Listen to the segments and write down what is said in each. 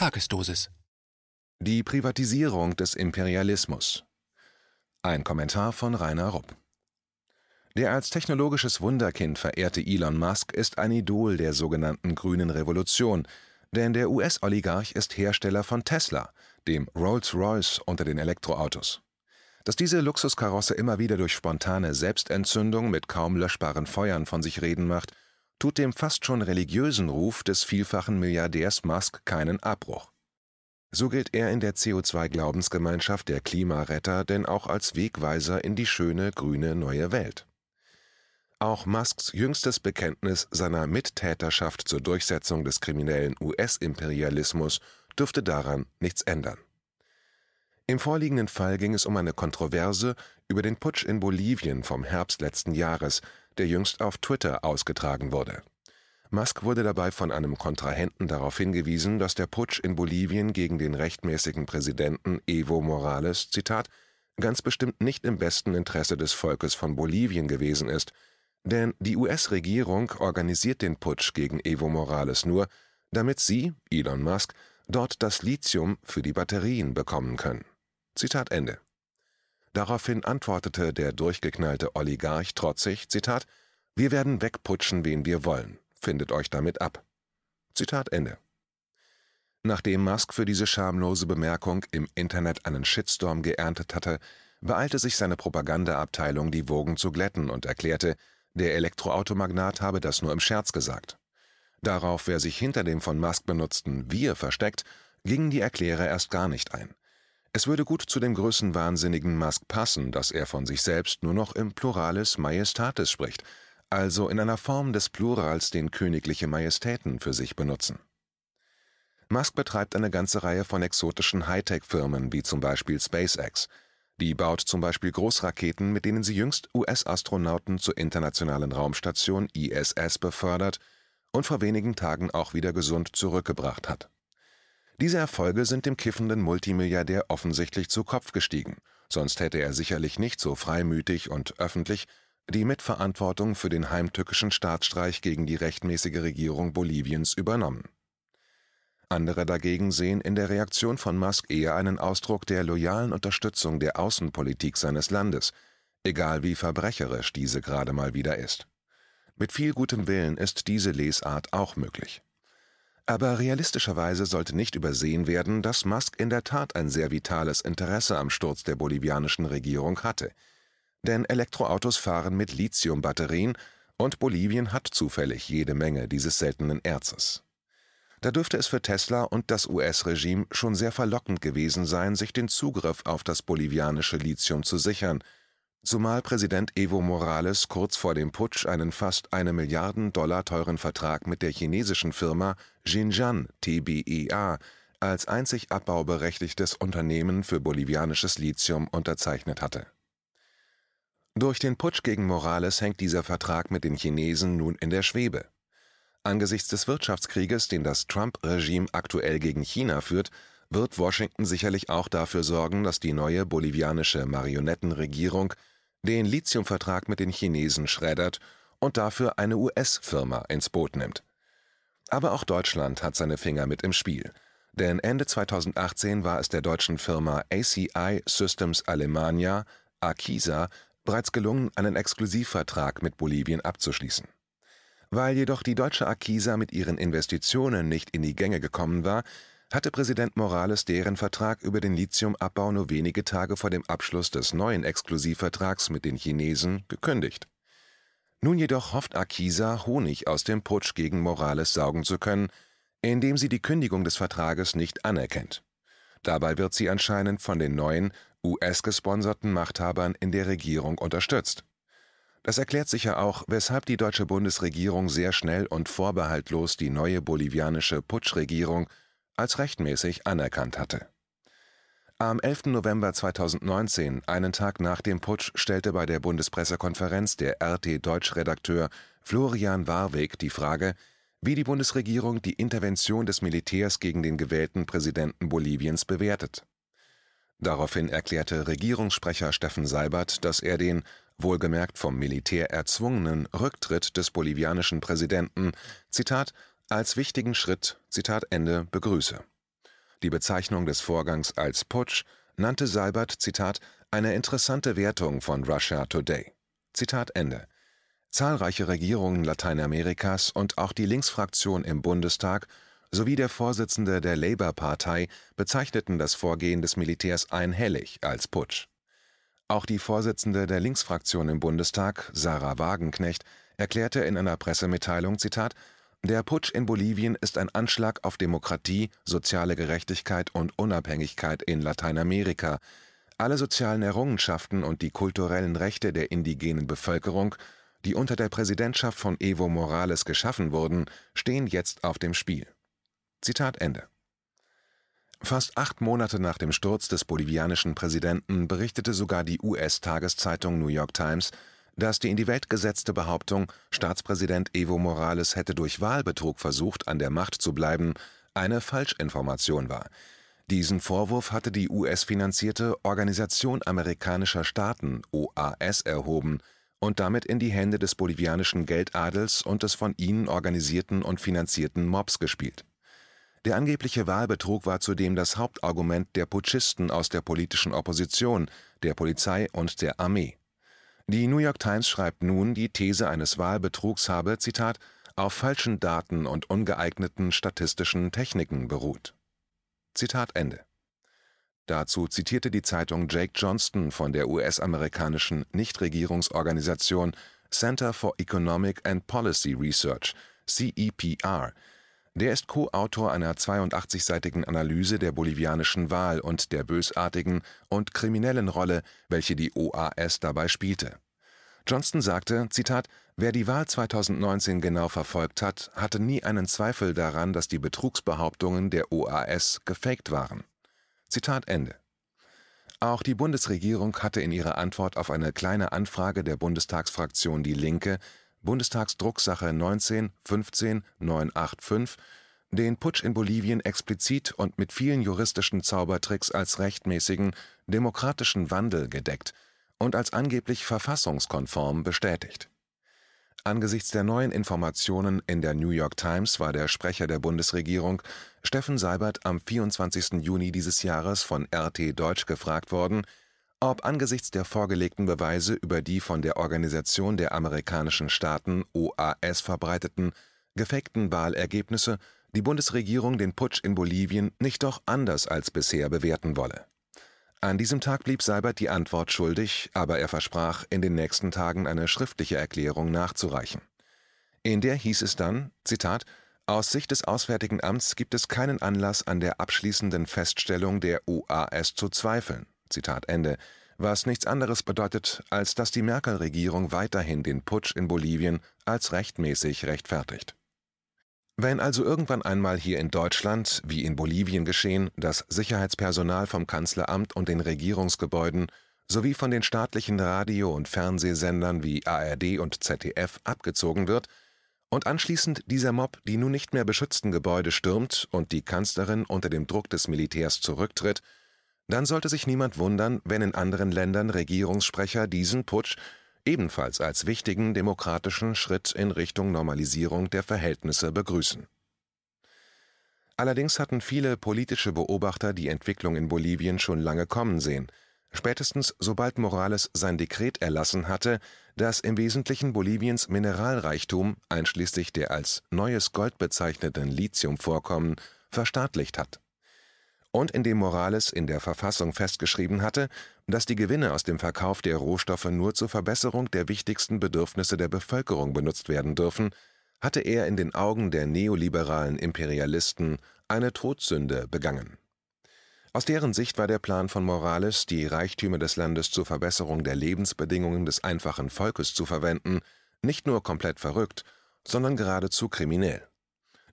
Tagesdosis. Die Privatisierung des Imperialismus. Ein Kommentar von Rainer Rupp. Der als technologisches Wunderkind verehrte Elon Musk ist ein Idol der sogenannten grünen Revolution, denn der US-Oligarch ist Hersteller von Tesla, dem Rolls-Royce unter den Elektroautos. Dass diese Luxuskarosse immer wieder durch spontane Selbstentzündung mit kaum löschbaren Feuern von sich reden macht, tut dem fast schon religiösen Ruf des vielfachen Milliardärs Musk keinen Abbruch. So gilt er in der CO2-Glaubensgemeinschaft der Klimaretter denn auch als Wegweiser in die schöne grüne neue Welt. Auch Musks jüngstes Bekenntnis seiner Mittäterschaft zur Durchsetzung des kriminellen US-Imperialismus dürfte daran nichts ändern. Im vorliegenden Fall ging es um eine Kontroverse über den Putsch in Bolivien vom Herbst letzten Jahres, der jüngst auf Twitter ausgetragen wurde. Musk wurde dabei von einem Kontrahenten darauf hingewiesen, dass der Putsch in Bolivien gegen den rechtmäßigen Präsidenten Evo Morales, Zitat, ganz bestimmt nicht im besten Interesse des Volkes von Bolivien gewesen ist, denn die US-Regierung organisiert den Putsch gegen Evo Morales nur, damit sie, Elon Musk, dort das Lithium für die Batterien bekommen können. Zitat Ende. Daraufhin antwortete der durchgeknallte Oligarch trotzig, Zitat, wir werden wegputschen, wen wir wollen. Findet euch damit ab. Zitat Ende. Nachdem Musk für diese schamlose Bemerkung im Internet einen Shitstorm geerntet hatte, beeilte sich seine Propagandaabteilung, die Wogen zu glätten und erklärte, der Elektroautomagnat habe das nur im Scherz gesagt. Darauf, wer sich hinter dem von Musk benutzten Wir versteckt, gingen die Erklärer erst gar nicht ein. Es würde gut zu dem größenwahnsinnigen Musk passen, dass er von sich selbst nur noch im Pluralis Majestatis spricht, also in einer Form des Plurals, den königliche Majestäten für sich benutzen. Musk betreibt eine ganze Reihe von exotischen Hightech-Firmen, wie zum Beispiel SpaceX. Die baut zum Beispiel Großraketen, mit denen sie jüngst US-Astronauten zur internationalen Raumstation ISS befördert und vor wenigen Tagen auch wieder gesund zurückgebracht hat. Diese Erfolge sind dem kiffenden Multimilliardär offensichtlich zu Kopf gestiegen, sonst hätte er sicherlich nicht so freimütig und öffentlich die Mitverantwortung für den heimtückischen Staatsstreich gegen die rechtmäßige Regierung Boliviens übernommen. Andere dagegen sehen in der Reaktion von Musk eher einen Ausdruck der loyalen Unterstützung der Außenpolitik seines Landes, egal wie verbrecherisch diese gerade mal wieder ist. Mit viel gutem Willen ist diese Lesart auch möglich. Aber realistischerweise sollte nicht übersehen werden, dass Musk in der Tat ein sehr vitales Interesse am Sturz der bolivianischen Regierung hatte. Denn Elektroautos fahren mit Lithiumbatterien und Bolivien hat zufällig jede Menge dieses seltenen Erzes. Da dürfte es für Tesla und das US-Regime schon sehr verlockend gewesen sein, sich den Zugriff auf das bolivianische Lithium zu sichern – zumal Präsident Evo Morales kurz vor dem Putsch einen fast eine Milliarden Dollar teuren Vertrag mit der chinesischen Firma Xinjiang TBEA als einzig abbauberechtigtes Unternehmen für bolivianisches Lithium unterzeichnet hatte. Durch den Putsch gegen Morales hängt dieser Vertrag mit den Chinesen nun in der Schwebe. Angesichts des Wirtschaftskrieges, den das Trump-Regime aktuell gegen China führt, wird Washington sicherlich auch dafür sorgen, dass die neue bolivianische Marionettenregierung den Lithiumvertrag mit den Chinesen schreddert und dafür eine US-Firma ins Boot nimmt. Aber auch Deutschland hat seine Finger mit im Spiel. Denn Ende 2018 war es der deutschen Firma ACI Systems Alemania, Akisa, bereits gelungen, einen Exklusivvertrag mit Bolivien abzuschließen. Weil jedoch die deutsche Akisa mit ihren Investitionen nicht in die Gänge gekommen war, hatte Präsident Morales deren Vertrag über den Lithiumabbau nur wenige Tage vor dem Abschluss des neuen Exklusivvertrags mit den Chinesen gekündigt. Nun jedoch hofft Akisa, Honig aus dem Putsch gegen Morales saugen zu können, indem sie die Kündigung des Vertrages nicht anerkennt. Dabei wird sie anscheinend von den neuen, US-gesponserten Machthabern in der Regierung unterstützt. Das erklärt sicher auch, weshalb die deutsche Bundesregierung sehr schnell und vorbehaltlos die neue bolivianische Putschregierung als rechtmäßig anerkannt hatte. Am 11. November 2019, einen Tag nach dem Putsch, stellte bei der Bundespressekonferenz der RT-Deutsch-Redakteur Florian Warweg die Frage, wie die Bundesregierung die Intervention des Militärs gegen den gewählten Präsidenten Boliviens bewertet. Daraufhin erklärte Regierungssprecher Steffen Seibert, dass er den, wohlgemerkt vom Militär erzwungenen, Rücktritt des bolivianischen Präsidenten, Zitat, als wichtigen Schritt, Zitat Ende, begrüße. Die Bezeichnung des Vorgangs als Putsch nannte Seibert, Zitat, eine interessante Wertung von Russia Today. Zitat Ende. Zahlreiche Regierungen Lateinamerikas und auch die Linksfraktion im Bundestag sowie der Vorsitzende der Labour-Partei bezeichneten das Vorgehen des Militärs einhellig als Putsch. Auch die Vorsitzende der Linksfraktion im Bundestag, Sarah Wagenknecht, erklärte in einer Pressemitteilung: Zitat, Der Putsch in Bolivien ist ein Anschlag auf Demokratie, soziale Gerechtigkeit und Unabhängigkeit in Lateinamerika. Alle sozialen Errungenschaften und die kulturellen Rechte der indigenen Bevölkerung, die unter der Präsidentschaft von Evo Morales geschaffen wurden, stehen jetzt auf dem Spiel. Zitat Ende. Fast acht Monate nach dem Sturz des bolivianischen Präsidenten berichtete sogar die US-Tageszeitung New York Times, dass die in die Welt gesetzte Behauptung, Staatspräsident Evo Morales hätte durch Wahlbetrug versucht, an der Macht zu bleiben, eine Falschinformation war. Diesen Vorwurf hatte die US-finanzierte Organisation amerikanischer Staaten OAS erhoben und damit in die Hände des bolivianischen Geldadels und des von ihnen organisierten und finanzierten Mobs gespielt. Der angebliche Wahlbetrug war zudem das Hauptargument der Putschisten aus der politischen Opposition, der Polizei und der Armee. Die New York Times schreibt nun, die These eines Wahlbetrugs habe, Zitat, auf falschen Daten und ungeeigneten statistischen Techniken beruht. Zitat Ende. Dazu zitierte die Zeitung Jake Johnston von der US-amerikanischen Nichtregierungsorganisation Center for Economic and Policy Research (CEPR). Der ist Co-Autor einer 82-seitigen Analyse der bolivianischen Wahl und der bösartigen und kriminellen Rolle, welche die OAS dabei spielte. Johnston sagte: „ Zitat, Wer die Wahl 2019 genau verfolgt hat, hatte nie einen Zweifel daran, dass die Betrugsbehauptungen der OAS gefaked waren. Zitat Ende. Auch die Bundesregierung hatte in ihrer Antwort auf eine Kleine Anfrage der Bundestagsfraktion Die Linke Bundestagsdrucksache 19 15 985 den Putsch in Bolivien explizit und mit vielen juristischen Zaubertricks als rechtmäßigen, demokratischen Wandel gedeckt und als angeblich verfassungskonform bestätigt Angesichts der neuen Informationen in der New York Times war der Sprecher der Bundesregierung, Steffen Seibert, am 24. Juni dieses Jahres von RT Deutsch gefragt worden, ob angesichts der vorgelegten Beweise über die von der Organisation der amerikanischen Staaten (OAS) verbreiteten gefakten Wahlergebnisse die Bundesregierung den Putsch in Bolivien nicht doch anders als bisher bewerten wolle an diesem Tag blieb Seibert die Antwort schuldig, aber er versprach, in den nächsten Tagen eine schriftliche Erklärung nachzureichen. In der hieß es dann: „ Zitat, Aus Sicht des Auswärtigen Amts gibt es keinen Anlass, an der abschließenden Feststellung der UAS zu zweifeln. Zitat Ende, “was nichts anderes bedeutet, als dass die Merkel-Regierung weiterhin den Putsch in Bolivien als rechtmäßig rechtfertigt. Wenn also irgendwann einmal hier in Deutschland, wie in Bolivien geschehen, das Sicherheitspersonal vom Kanzleramt und den Regierungsgebäuden sowie von den staatlichen Radio und Fernsehsendern wie ARD und ZDF abgezogen wird und anschließend dieser Mob die nun nicht mehr beschützten Gebäude stürmt und die Kanzlerin unter dem Druck des Militärs zurücktritt, dann sollte sich niemand wundern, wenn in anderen Ländern Regierungssprecher diesen Putsch ebenfalls als wichtigen demokratischen Schritt in Richtung Normalisierung der Verhältnisse begrüßen. Allerdings hatten viele politische Beobachter die Entwicklung in Bolivien schon lange kommen sehen, spätestens sobald Morales sein Dekret erlassen hatte, das im Wesentlichen Boliviens Mineralreichtum einschließlich der als neues Gold bezeichneten Lithiumvorkommen verstaatlicht hat und in dem Morales in der Verfassung festgeschrieben hatte, dass die Gewinne aus dem Verkauf der Rohstoffe nur zur Verbesserung der wichtigsten Bedürfnisse der Bevölkerung benutzt werden dürfen, hatte er in den Augen der neoliberalen Imperialisten eine Todsünde begangen. Aus deren Sicht war der Plan von Morales, die Reichtümer des Landes zur Verbesserung der Lebensbedingungen des einfachen Volkes zu verwenden, nicht nur komplett verrückt, sondern geradezu kriminell.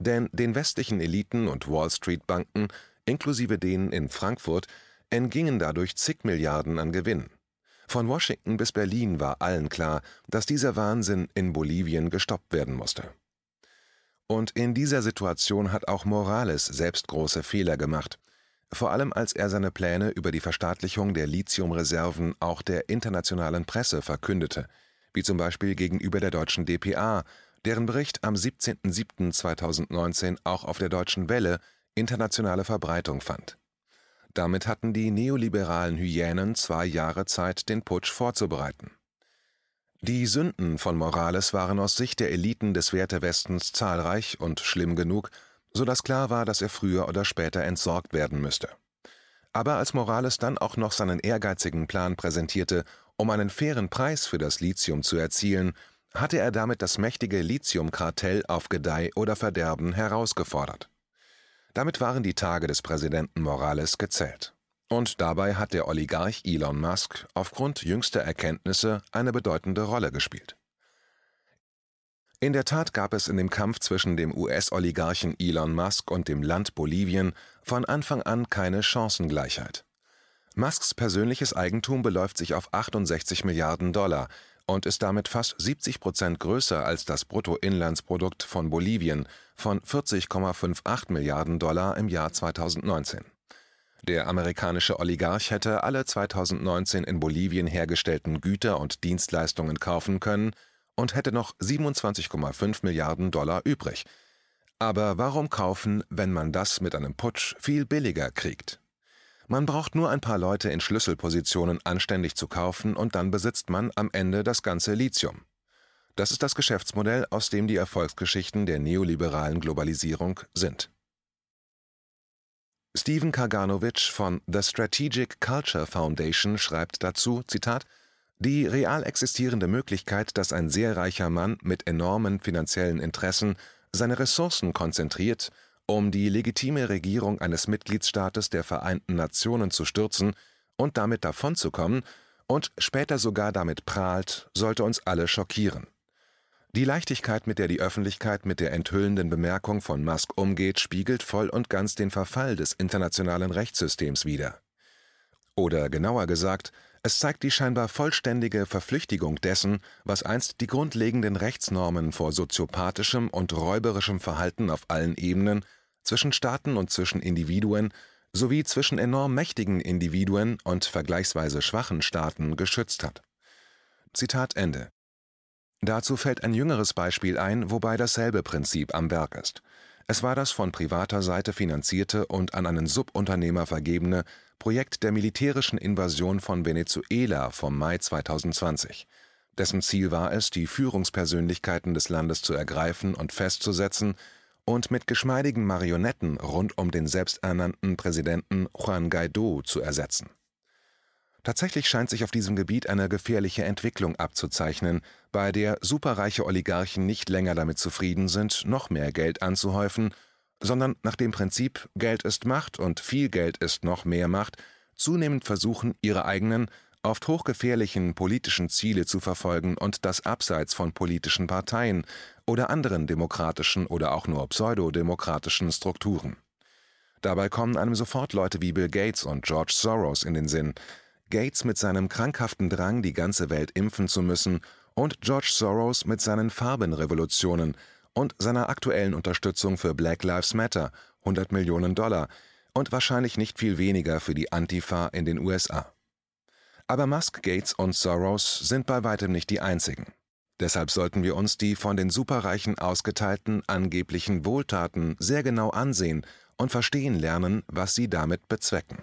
Denn den westlichen Eliten und Wall-Street-Banken inklusive denen in Frankfurt, entgingen dadurch zig Milliarden an Gewinn. Von Washington bis Berlin war allen klar, dass dieser Wahnsinn in Bolivien gestoppt werden musste. Und in dieser Situation hat auch Morales selbst große Fehler gemacht, vor allem als er seine Pläne über die Verstaatlichung der Lithiumreserven auch der internationalen Presse verkündete, wie zum Beispiel gegenüber der deutschen dpa, deren Bericht am 17.07.2019 auch auf der Deutschen Welle internationale Verbreitung fand. Damit hatten die neoliberalen Hyänen zwei Jahre Zeit, den Putsch vorzubereiten. Die Sünden von Morales waren aus Sicht der Eliten des Wertewestens zahlreich und schlimm genug, so dass klar war, dass er früher oder später entsorgt werden müsste. Aber als Morales dann auch noch seinen ehrgeizigen Plan präsentierte, um einen fairen Preis für das Lithium zu erzielen, hatte er damit das mächtige Lithiumkartell auf Gedeih oder Verderben herausgefordert. Damit waren die Tage des Präsidenten Morales gezählt. Und dabei hat der Oligarch Elon Musk aufgrund jüngster Erkenntnisse eine bedeutende Rolle gespielt. In der Tat gab es in dem Kampf zwischen dem US-Oligarchen Elon Musk und dem Land Bolivien von Anfang an keine Chancengleichheit. Musks persönliches Eigentum beläuft sich auf 68 Milliarden Dollar und ist damit fast 70 Prozent größer als das Bruttoinlandsprodukt von Bolivien von 40,58 Milliarden Dollar im Jahr 2019. Der amerikanische Oligarch hätte alle 2019 in Bolivien hergestellten Güter und Dienstleistungen kaufen können und hätte noch 27,5 Milliarden Dollar übrig. Aber warum kaufen, wenn man das mit einem Putsch viel billiger kriegt? Man braucht nur ein paar Leute in Schlüsselpositionen anständig zu kaufen und dann besitzt man am Ende das ganze Lithium. Das ist das Geschäftsmodell, aus dem die Erfolgsgeschichten der neoliberalen Globalisierung sind. Stephen Kaganovich von The Strategic Culture Foundation schreibt dazu, Zitat, die real existierende Möglichkeit, dass ein sehr reicher Mann mit enormen finanziellen Interessen seine Ressourcen konzentriert, um die legitime Regierung eines Mitgliedsstaates der Vereinten Nationen zu stürzen und damit davonzukommen und später sogar damit prahlt, sollte uns alle schockieren. Die Leichtigkeit, mit der die Öffentlichkeit mit der enthüllenden Bemerkung von Musk umgeht, spiegelt voll und ganz den Verfall des internationalen Rechtssystems wider. Oder genauer gesagt, es zeigt die scheinbar vollständige Verflüchtigung dessen, was einst die grundlegenden Rechtsnormen vor soziopathischem und räuberischem Verhalten auf allen Ebenen, zwischen Staaten und zwischen Individuen sowie zwischen enorm mächtigen Individuen und vergleichsweise schwachen Staaten geschützt hat. Zitat Ende. Dazu fällt ein jüngeres Beispiel ein, wobei dasselbe Prinzip am Werk ist. Es war das von privater Seite finanzierte und an einen Subunternehmer vergebene Projekt der militärischen Invasion von Venezuela vom Mai 2020. Dessen Ziel war es, die Führungspersönlichkeiten des Landes zu ergreifen und festzusetzen und mit geschmeidigen Marionetten rund um den selbsternannten Präsidenten Juan Guaido zu ersetzen. Tatsächlich scheint sich auf diesem Gebiet eine gefährliche Entwicklung abzuzeichnen, bei der superreiche Oligarchen nicht länger damit zufrieden sind, noch mehr Geld anzuhäufen sondern nach dem Prinzip Geld ist Macht und viel Geld ist noch mehr Macht zunehmend versuchen, ihre eigenen, oft hochgefährlichen politischen Ziele zu verfolgen und das abseits von politischen Parteien oder anderen demokratischen oder auch nur pseudodemokratischen Strukturen. Dabei kommen einem sofort Leute wie Bill Gates und George Soros in den Sinn. Gates mit seinem krankhaften Drang, die ganze Welt impfen zu müssen, und George Soros mit seinen Farbenrevolutionen, und seiner aktuellen Unterstützung für Black Lives Matter (100 Millionen Dollar) und wahrscheinlich nicht viel weniger für die Antifa in den USA. Aber Musk, Gates und Soros sind bei weitem nicht die einzigen. Deshalb sollten wir uns die von den Superreichen ausgeteilten angeblichen Wohltaten sehr genau ansehen und verstehen lernen, was sie damit bezwecken